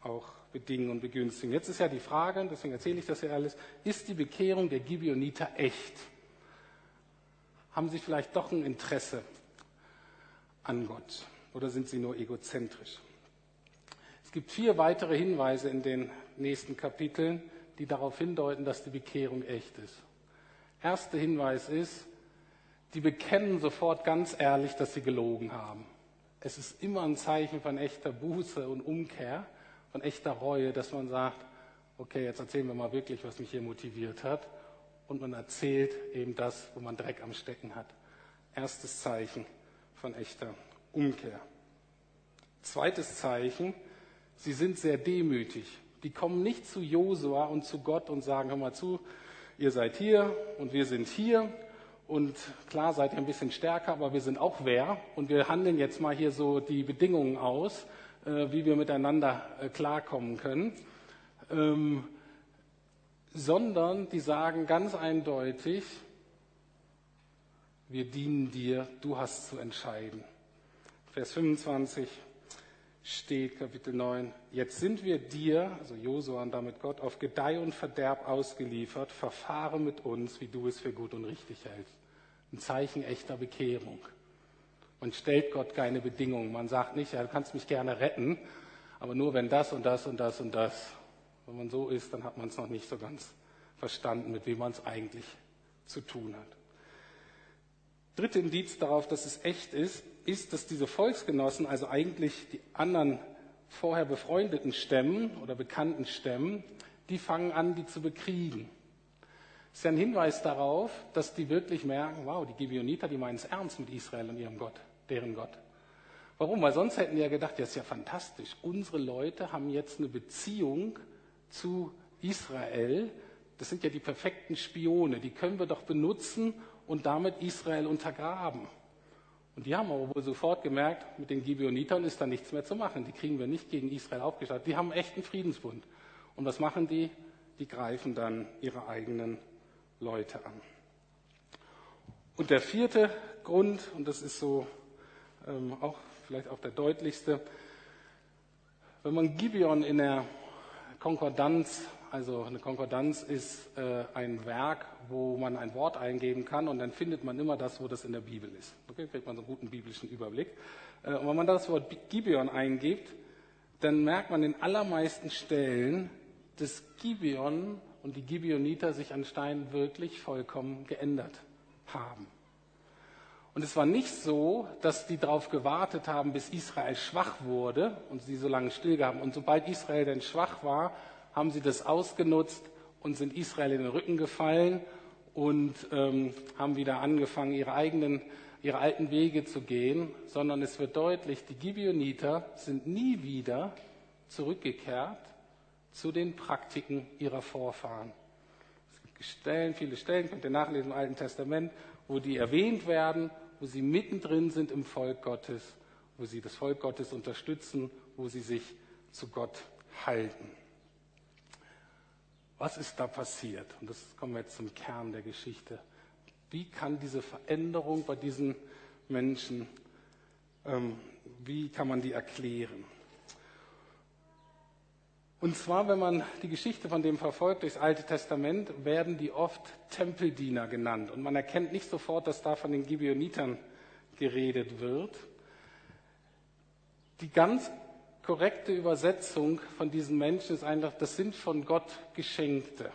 auch bedingen und begünstigen. Jetzt ist ja die Frage, deswegen erzähle ich das hier alles, ist die Bekehrung der Gibeoniter echt? Haben sie vielleicht doch ein Interesse an Gott oder sind sie nur egozentrisch? Es gibt vier weitere Hinweise in den nächsten Kapiteln, die darauf hindeuten, dass die Bekehrung echt ist. Erster Hinweis ist, die bekennen sofort ganz ehrlich, dass sie gelogen haben. Es ist immer ein Zeichen von echter Buße und Umkehr, von echter Reue, dass man sagt, okay, jetzt erzählen wir mal wirklich, was mich hier motiviert hat und man erzählt eben das, wo man Dreck am Stecken hat. Erstes Zeichen von echter Umkehr. Zweites Zeichen, sie sind sehr demütig. Die kommen nicht zu Josua und zu Gott und sagen, hör mal zu, ihr seid hier und wir sind hier Und klar seid ihr ein bisschen stärker, aber wir sind auch wer. Und wir handeln jetzt mal hier so die Bedingungen aus, äh, wie wir miteinander äh, klarkommen können. Ähm, sondern die sagen ganz eindeutig, wir dienen dir, du hast zu entscheiden. Vers 25 steht, Kapitel 9, jetzt sind wir dir, also Josua und damit Gott, auf Gedeih und Verderb ausgeliefert, verfahre mit uns, wie du es für gut und richtig hältst. Ein Zeichen echter Bekehrung. Man stellt Gott keine Bedingungen. Man sagt nicht, ja, du kannst mich gerne retten, aber nur wenn das und das und das und das. Wenn man so ist, dann hat man es noch nicht so ganz verstanden, mit wem man es eigentlich zu tun hat. Dritte Indiz darauf, dass es echt ist, ist, dass diese Volksgenossen, also eigentlich die anderen vorher befreundeten Stämmen oder bekannten Stämmen, die fangen an, die zu bekriegen. Das ist ja ein Hinweis darauf, dass die wirklich merken, wow, die Gibeoniter, die meinen es ernst mit Israel und ihrem Gott, deren Gott. Warum? Weil sonst hätten die ja gedacht, ja, ist ja fantastisch. Unsere Leute haben jetzt eine Beziehung zu Israel. Das sind ja die perfekten Spione. Die können wir doch benutzen und damit Israel untergraben. Und die haben aber wohl sofort gemerkt, mit den Gibeonitern ist da nichts mehr zu machen. Die kriegen wir nicht gegen Israel aufgestattet. Die haben echt einen Friedensbund. Und was machen die? Die greifen dann ihre eigenen Leute an. Und der vierte Grund, und das ist so ähm, auch vielleicht auch der deutlichste, wenn man Gibeon in der Konkordanz, also eine Konkordanz ist äh, ein Werk, wo man ein Wort eingeben kann und dann findet man immer das, wo das in der Bibel ist. Okay, kriegt man so einen guten biblischen Überblick. Äh, und wenn man das Wort Gibeon eingibt, dann merkt man in allermeisten Stellen, dass Gibeon und die Gibeoniter sich anscheinend wirklich vollkommen geändert haben. Und es war nicht so, dass die darauf gewartet haben, bis Israel schwach wurde und sie so lange stillgaben. Und sobald Israel dann schwach war, haben sie das ausgenutzt und sind Israel in den Rücken gefallen und ähm, haben wieder angefangen, ihre eigenen, ihre alten Wege zu gehen, sondern es wird deutlich, die Gibeoniter sind nie wieder zurückgekehrt zu den Praktiken ihrer Vorfahren. Es gibt Stellen, viele Stellen, könnt ihr nachlesen im Alten Testament, wo die erwähnt werden, wo sie mittendrin sind im Volk Gottes, wo sie das Volk Gottes unterstützen, wo sie sich zu Gott halten. Was ist da passiert? Und das kommen wir jetzt zum Kern der Geschichte. Wie kann diese Veränderung bei diesen Menschen, ähm, wie kann man die erklären? Und zwar, wenn man die Geschichte von dem verfolgt durchs Alte Testament, werden die oft Tempeldiener genannt. Und man erkennt nicht sofort, dass da von den Gibeonitern geredet wird. Die ganz korrekte Übersetzung von diesen Menschen ist einfach, das sind von Gott Geschenkte.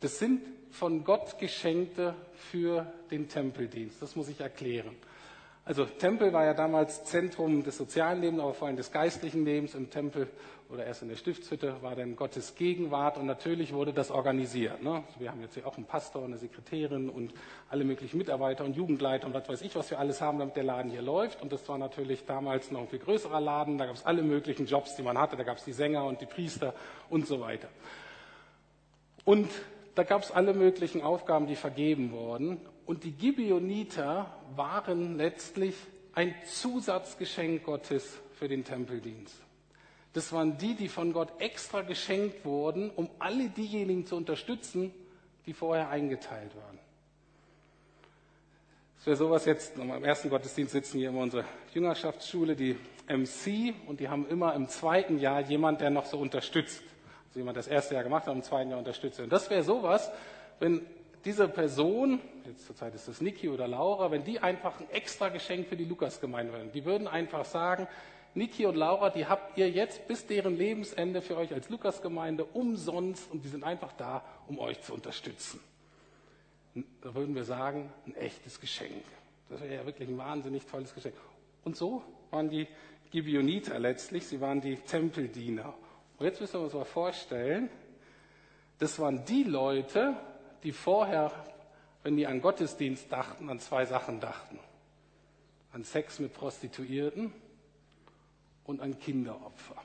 Das sind von Gott Geschenkte für den Tempeldienst. Das muss ich erklären. Also Tempel war ja damals Zentrum des sozialen Lebens, aber vor allem des geistlichen Lebens. Im Tempel oder erst in der Stiftshütte war dann Gottes Gegenwart und natürlich wurde das organisiert. Ne? Also wir haben jetzt hier auch einen Pastor, eine Sekretärin und alle möglichen Mitarbeiter und Jugendleiter und was weiß ich, was wir alles haben, damit der Laden hier läuft. Und das war natürlich damals noch ein viel größerer Laden. Da gab es alle möglichen Jobs, die man hatte. Da gab es die Sänger und die Priester und so weiter. Und da gab es alle möglichen Aufgaben, die vergeben wurden. Und die Gibeoniter waren letztlich ein Zusatzgeschenk Gottes für den Tempeldienst. Das waren die, die von Gott extra geschenkt wurden, um alle diejenigen zu unterstützen, die vorher eingeteilt waren. Das wäre sowas jetzt, am ersten Gottesdienst sitzen hier immer unsere Jüngerschaftsschule, die MC, und die haben immer im zweiten Jahr jemand, der noch so unterstützt. Also jemand, der das erste Jahr gemacht hat, im zweiten Jahr unterstützt. Und das wäre sowas, wenn diese Person, jetzt zurzeit ist das Niki oder Laura, wenn die einfach ein extra Geschenk für die Lukasgemeinde wären, die würden einfach sagen, Niki und Laura, die habt ihr jetzt bis deren Lebensende für euch als Lukasgemeinde umsonst und die sind einfach da, um euch zu unterstützen. Da würden wir sagen, ein echtes Geschenk. Das wäre ja wirklich ein wahnsinnig tolles Geschenk. Und so waren die Gibeoniter letztlich, sie waren die Tempeldiener. Und jetzt müssen wir uns mal vorstellen, das waren die Leute, die vorher, wenn die an Gottesdienst dachten, an zwei Sachen dachten. An Sex mit Prostituierten und an Kinderopfer.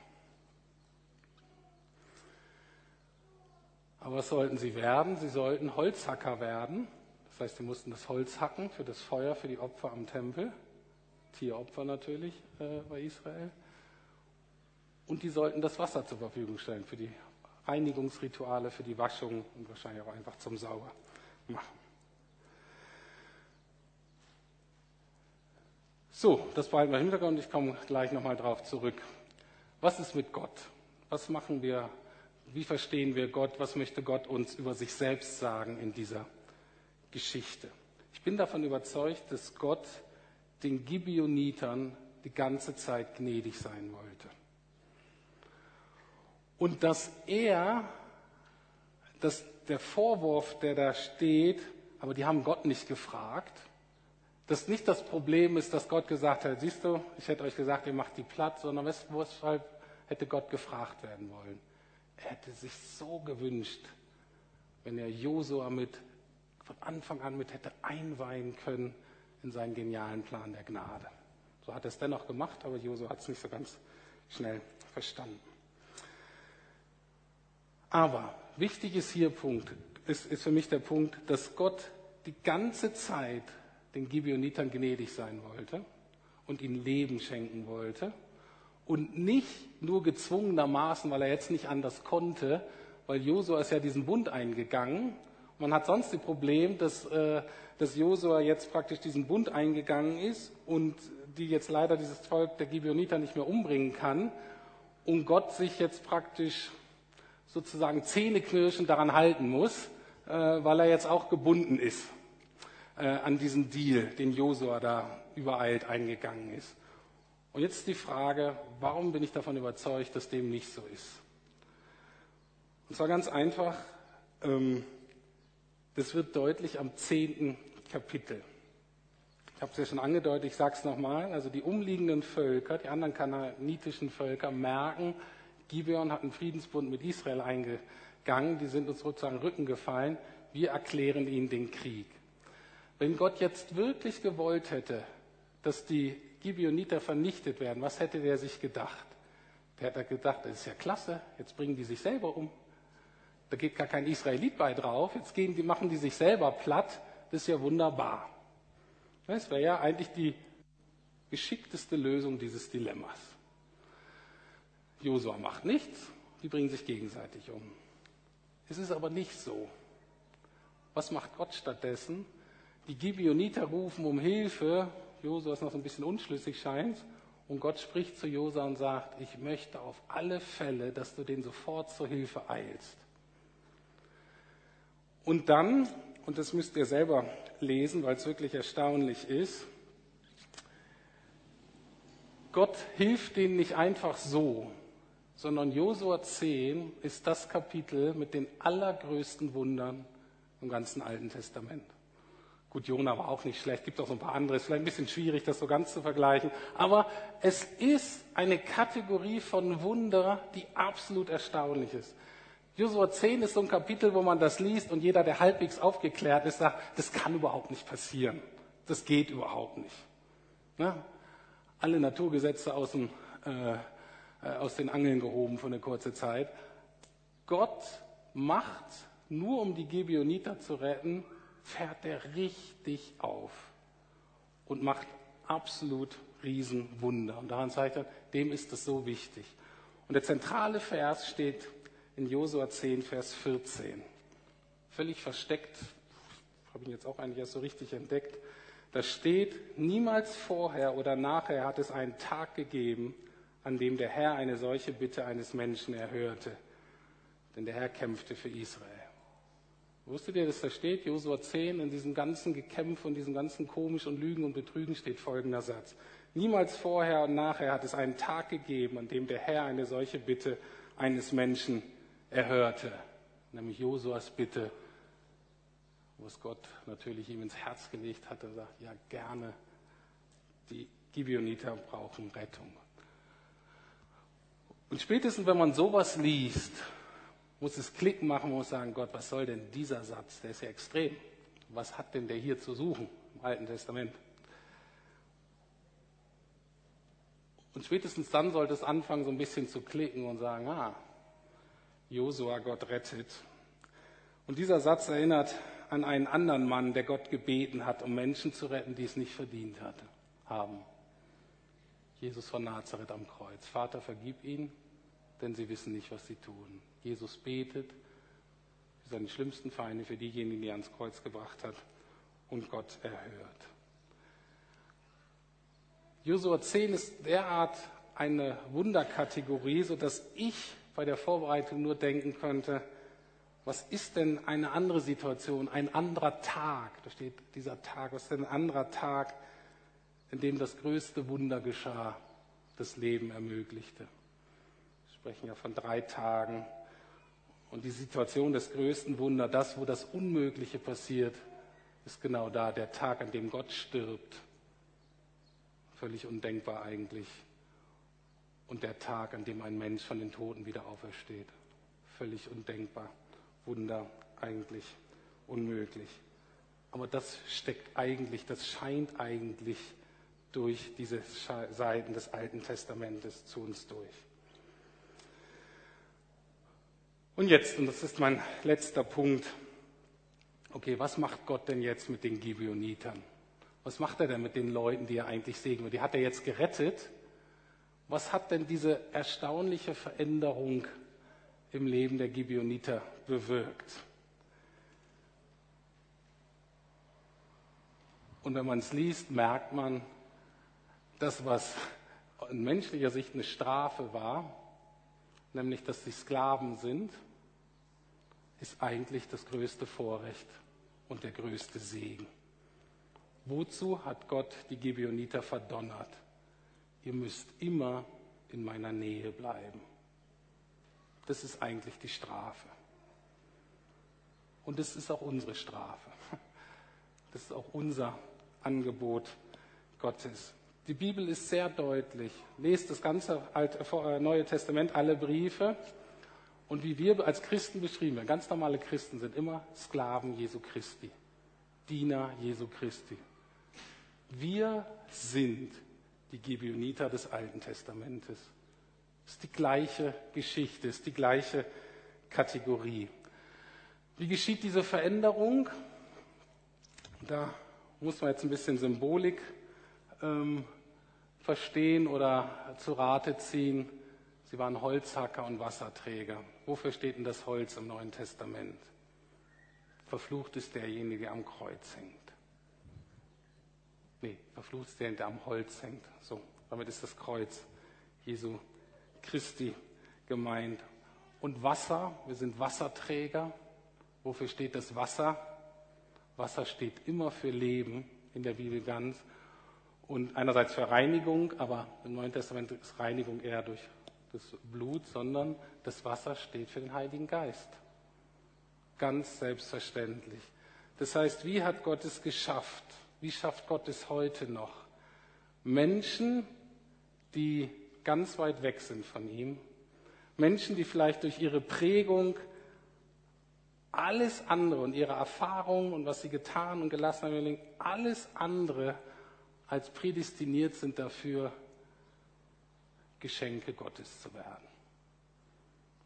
Aber was sollten sie werden? Sie sollten Holzhacker werden. Das heißt, sie mussten das Holz hacken für das Feuer, für die Opfer am Tempel. Tieropfer natürlich äh, bei Israel. Und die sollten das Wasser zur Verfügung stellen für die Reinigungsrituale, für die Waschung und wahrscheinlich auch einfach zum Sauber machen. So, das behalten wir im Hintergrund. Ich komme gleich nochmal drauf zurück. Was ist mit Gott? Was machen wir? Wie verstehen wir Gott? Was möchte Gott uns über sich selbst sagen in dieser Geschichte? Ich bin davon überzeugt, dass Gott den Gibeonitern die ganze Zeit gnädig sein wollte. Und dass er, dass der Vorwurf, der da steht, aber die haben Gott nicht gefragt, dass nicht das Problem ist, dass Gott gesagt hat, siehst du, ich hätte euch gesagt, ihr macht die platt, sondern weshalb hätte Gott gefragt werden wollen? Er hätte sich so gewünscht, wenn er Josua mit von Anfang an mit hätte einweihen können in seinen genialen Plan der Gnade. So hat er es dennoch gemacht, aber Josua hat es nicht so ganz schnell verstanden. Aber wichtig ist hier Punkt, ist, ist für mich der Punkt, dass Gott die ganze Zeit den Gibeonitern gnädig sein wollte und ihnen Leben schenken wollte und nicht nur gezwungenermaßen, weil er jetzt nicht anders konnte, weil Josua ist ja diesen Bund eingegangen. Man hat sonst das Problem, dass, äh, dass Josua jetzt praktisch diesen Bund eingegangen ist und die jetzt leider dieses Volk der Gibeoniter nicht mehr umbringen kann und Gott sich jetzt praktisch sozusagen zähneknirschend daran halten muss, äh, weil er jetzt auch gebunden ist äh, an diesen Deal, den Josua da übereilt eingegangen ist. Und jetzt ist die Frage, warum bin ich davon überzeugt, dass dem nicht so ist? Und zwar ganz einfach, ähm, das wird deutlich am zehnten Kapitel. Ich habe es ja schon angedeutet, ich sage es nochmal. Also die umliegenden Völker, die anderen kananitischen Völker merken, Gibeon hat einen Friedensbund mit Israel eingegangen, die sind uns sozusagen Rücken gefallen, wir erklären ihnen den Krieg. Wenn Gott jetzt wirklich gewollt hätte, dass die Gibeoniter vernichtet werden, was hätte der sich gedacht? Der hätte gedacht, das ist ja klasse, jetzt bringen die sich selber um. Da geht gar kein Israelit bei drauf, jetzt gehen die, machen die sich selber platt, das ist ja wunderbar. Das wäre ja eigentlich die geschickteste Lösung dieses Dilemmas. Josua macht nichts, die bringen sich gegenseitig um. Es ist aber nicht so. Was macht Gott stattdessen? Die Gibeoniter rufen um Hilfe Josua ist noch so ein bisschen unschlüssig scheint. Und Gott spricht zu Josua und sagt, ich möchte auf alle Fälle, dass du den sofort zur Hilfe eilst. Und dann, und das müsst ihr selber lesen, weil es wirklich erstaunlich ist, Gott hilft denen nicht einfach so, sondern Josua 10 ist das Kapitel mit den allergrößten Wundern im ganzen Alten Testament. Gut, Jona war auch nicht schlecht, gibt auch so ein paar andere, ist vielleicht ein bisschen schwierig, das so ganz zu vergleichen. Aber es ist eine Kategorie von Wunder, die absolut erstaunlich ist. Josua 10 ist so ein Kapitel, wo man das liest und jeder, der halbwegs aufgeklärt ist, sagt, das kann überhaupt nicht passieren. Das geht überhaupt nicht. Ne? Alle Naturgesetze aus, dem, äh, aus den Angeln gehoben für eine kurze Zeit. Gott macht, nur um die Gibeoniter zu retten, fährt er richtig auf und macht absolut Riesenwunder. Und daran zeigt er, dem ist es so wichtig. Und der zentrale Vers steht in Josua 10, Vers 14. Völlig versteckt, habe ich jetzt auch eigentlich erst so richtig entdeckt. Da steht, niemals vorher oder nachher hat es einen Tag gegeben, an dem der Herr eine solche Bitte eines Menschen erhörte. Denn der Herr kämpfte für Israel. Wusstet ihr, dass da steht, Josua 10, in diesem ganzen Gekämpf und diesem ganzen Komisch und Lügen und Betrügen steht folgender Satz. Niemals vorher und nachher hat es einen Tag gegeben, an dem der Herr eine solche Bitte eines Menschen erhörte. Nämlich Josuas Bitte, wo es Gott natürlich ihm ins Herz gelegt hatte, sagt, ja gerne, die Gibeoniter brauchen Rettung. Und spätestens, wenn man sowas liest, muss es Klick machen, muss sagen, Gott, was soll denn dieser Satz? Der ist ja extrem. Was hat denn der hier zu suchen im Alten Testament? Und spätestens dann sollte es anfangen, so ein bisschen zu klicken und sagen, ah, Josua, Gott rettet. Und dieser Satz erinnert an einen anderen Mann, der Gott gebeten hat, um Menschen zu retten, die es nicht verdient hatte, haben. Jesus von Nazareth am Kreuz. Vater, vergib ihnen, denn sie wissen nicht, was sie tun. Jesus betet für seine schlimmsten Feinde, für diejenigen, die er ans Kreuz gebracht hat, und Gott erhört. Josua 10 ist derart eine Wunderkategorie, sodass ich bei der Vorbereitung nur denken könnte, was ist denn eine andere Situation, ein anderer Tag, da steht dieser Tag, was ist denn ein anderer Tag, in dem das größte Wunder geschah, das Leben ermöglichte. Wir sprechen ja von drei Tagen. Und die Situation des größten Wunders, das, wo das Unmögliche passiert, ist genau da, der Tag, an dem Gott stirbt. Völlig undenkbar eigentlich. Und der Tag, an dem ein Mensch von den Toten wieder aufersteht. Völlig undenkbar. Wunder eigentlich unmöglich. Aber das steckt eigentlich, das scheint eigentlich durch diese Seiten des Alten Testamentes zu uns durch. Und jetzt, und das ist mein letzter Punkt, okay, was macht Gott denn jetzt mit den Gibeonitern? Was macht er denn mit den Leuten, die er eigentlich segnet? Die hat er jetzt gerettet. Was hat denn diese erstaunliche Veränderung im Leben der Gibeoniter bewirkt? Und wenn man es liest, merkt man, das, was in menschlicher Sicht eine Strafe war, nämlich dass sie Sklaven sind, ist eigentlich das größte Vorrecht und der größte Segen. Wozu hat Gott die Gibeoniter verdonnert? Ihr müsst immer in meiner Nähe bleiben. Das ist eigentlich die Strafe. Und das ist auch unsere Strafe. Das ist auch unser Angebot Gottes. Die Bibel ist sehr deutlich. Lest das ganze äh, Neue Testament, alle Briefe. Und wie wir als Christen beschrieben werden, ganz normale Christen sind immer Sklaven Jesu Christi, Diener Jesu Christi. Wir sind die Gibeoniter des Alten Testamentes. Es ist die gleiche Geschichte, es ist die gleiche Kategorie. Wie geschieht diese Veränderung? Da muss man jetzt ein bisschen Symbolik ähm, verstehen oder zu Rate ziehen. Sie waren Holzhacker und Wasserträger. Wofür steht denn das Holz im Neuen Testament? Verflucht ist derjenige, der am Kreuz hängt. Nee, verflucht ist derjenige, der am Holz hängt. So, damit ist das Kreuz Jesu Christi gemeint. Und Wasser, wir sind Wasserträger. Wofür steht das Wasser? Wasser steht immer für Leben in der Bibel ganz und einerseits für Reinigung, aber im Neuen Testament ist Reinigung eher durch das Blut, sondern das Wasser steht für den Heiligen Geist. Ganz selbstverständlich. Das heißt, wie hat Gott es geschafft? Wie schafft Gott es heute noch? Menschen, die ganz weit weg sind von ihm, Menschen, die vielleicht durch ihre Prägung alles andere und ihre Erfahrungen und was sie getan und gelassen haben, alles andere als prädestiniert sind dafür, Geschenke Gottes zu werden.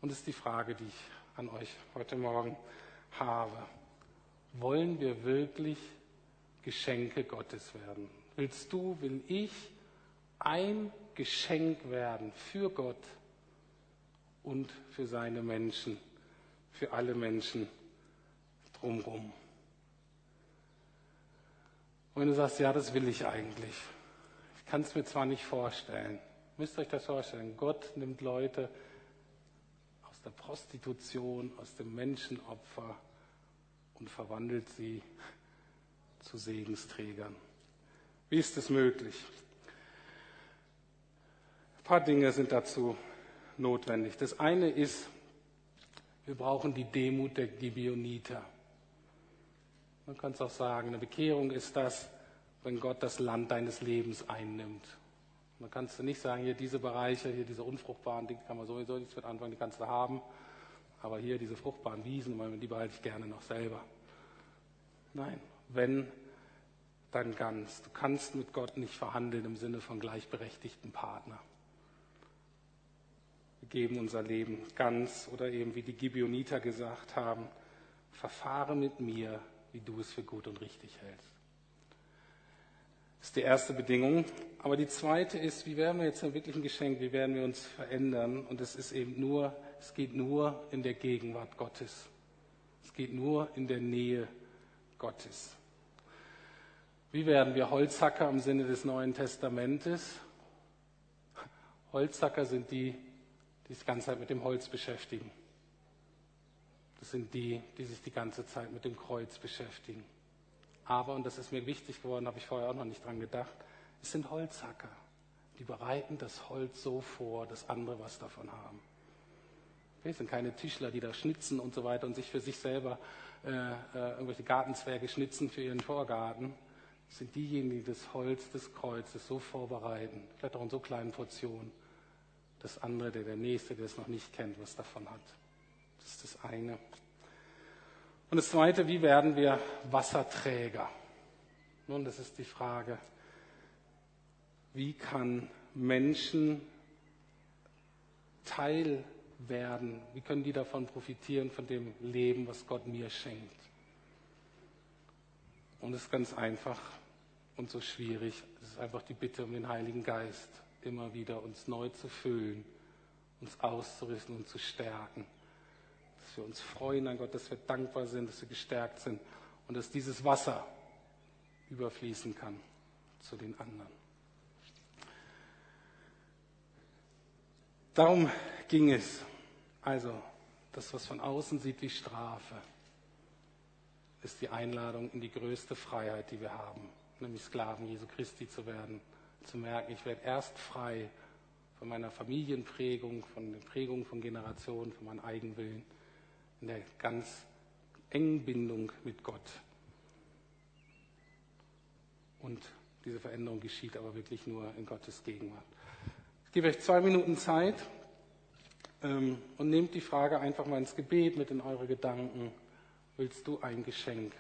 Und das ist die Frage, die ich an euch heute Morgen habe. Wollen wir wirklich Geschenke Gottes werden? Willst du, will ich ein Geschenk werden für Gott und für seine Menschen, für alle Menschen drumherum? Wenn du sagst, ja, das will ich eigentlich. Ich kann es mir zwar nicht vorstellen. Müsst ihr euch das vorstellen. Gott nimmt Leute aus der Prostitution, aus dem Menschenopfer und verwandelt sie zu Segensträgern. Wie ist es möglich? Ein paar Dinge sind dazu notwendig. Das eine ist, wir brauchen die Demut der Gibeoniter. Man kann es auch sagen, eine Bekehrung ist das, wenn Gott das Land deines Lebens einnimmt. Man kann es nicht sagen, hier diese Bereiche, hier diese unfruchtbaren Dinge kann man sowieso nichts mit anfangen, die kannst du haben. Aber hier diese fruchtbaren Wiesen, die behalte ich gerne noch selber. Nein, wenn, dann ganz. Du kannst mit Gott nicht verhandeln im Sinne von gleichberechtigten Partner. Wir geben unser Leben ganz oder eben wie die Gibeoniter gesagt haben, verfahre mit mir wie du es für gut und richtig hältst. Das ist die erste Bedingung. Aber die zweite ist, wie werden wir jetzt wirklich ein Geschenk, wie werden wir uns verändern? Und es ist eben nur, es geht nur in der Gegenwart Gottes. Es geht nur in der Nähe Gottes. Wie werden wir Holzhacker im Sinne des Neuen Testamentes? Holzhacker sind die, die sich ganze Zeit mit dem Holz beschäftigen. Das sind die, die sich die ganze Zeit mit dem Kreuz beschäftigen. Aber, und das ist mir wichtig geworden, habe ich vorher auch noch nicht dran gedacht, es sind Holzhacker. Die bereiten das Holz so vor, dass andere was davon haben. Es sind keine Tischler, die da schnitzen und so weiter und sich für sich selber äh, äh, irgendwelche Gartenzwerge schnitzen für ihren Vorgarten. Es sind diejenigen, die das Holz des Kreuzes so vorbereiten, vielleicht auch in so kleinen Portionen, dass andere, der der Nächste, der es noch nicht kennt, was davon hat. Das ist das eine. Und das zweite, wie werden wir Wasserträger? Nun, das ist die Frage, wie kann Menschen Teil werden? Wie können die davon profitieren, von dem Leben, was Gott mir schenkt? Und es ist ganz einfach und so schwierig. Es ist einfach die Bitte um den Heiligen Geist, immer wieder uns neu zu füllen, uns auszurüsten und zu stärken. Dass wir uns freuen an Gott, dass wir dankbar sind, dass wir gestärkt sind und dass dieses Wasser überfließen kann zu den anderen. Darum ging es. Also, das, was von außen sieht wie Strafe, ist die Einladung in die größte Freiheit, die wir haben, nämlich Sklaven Jesu Christi zu werden. Zu merken, ich werde erst frei von meiner Familienprägung, von der Prägung von Generationen, von meinem Eigenwillen, in der ganz engen Bindung mit Gott. Und diese Veränderung geschieht aber wirklich nur in Gottes Gegenwart. Ich gebe euch zwei Minuten Zeit ähm, und nehmt die Frage einfach mal ins Gebet mit in eure Gedanken. Willst du ein Geschenk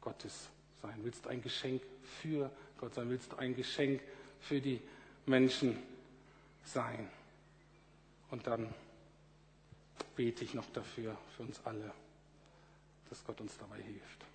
Gottes sein? Willst du ein Geschenk für Gott sein? Willst du ein Geschenk für die Menschen sein? Und dann bete ich noch dafür, für uns alle, dass Gott uns dabei hilft.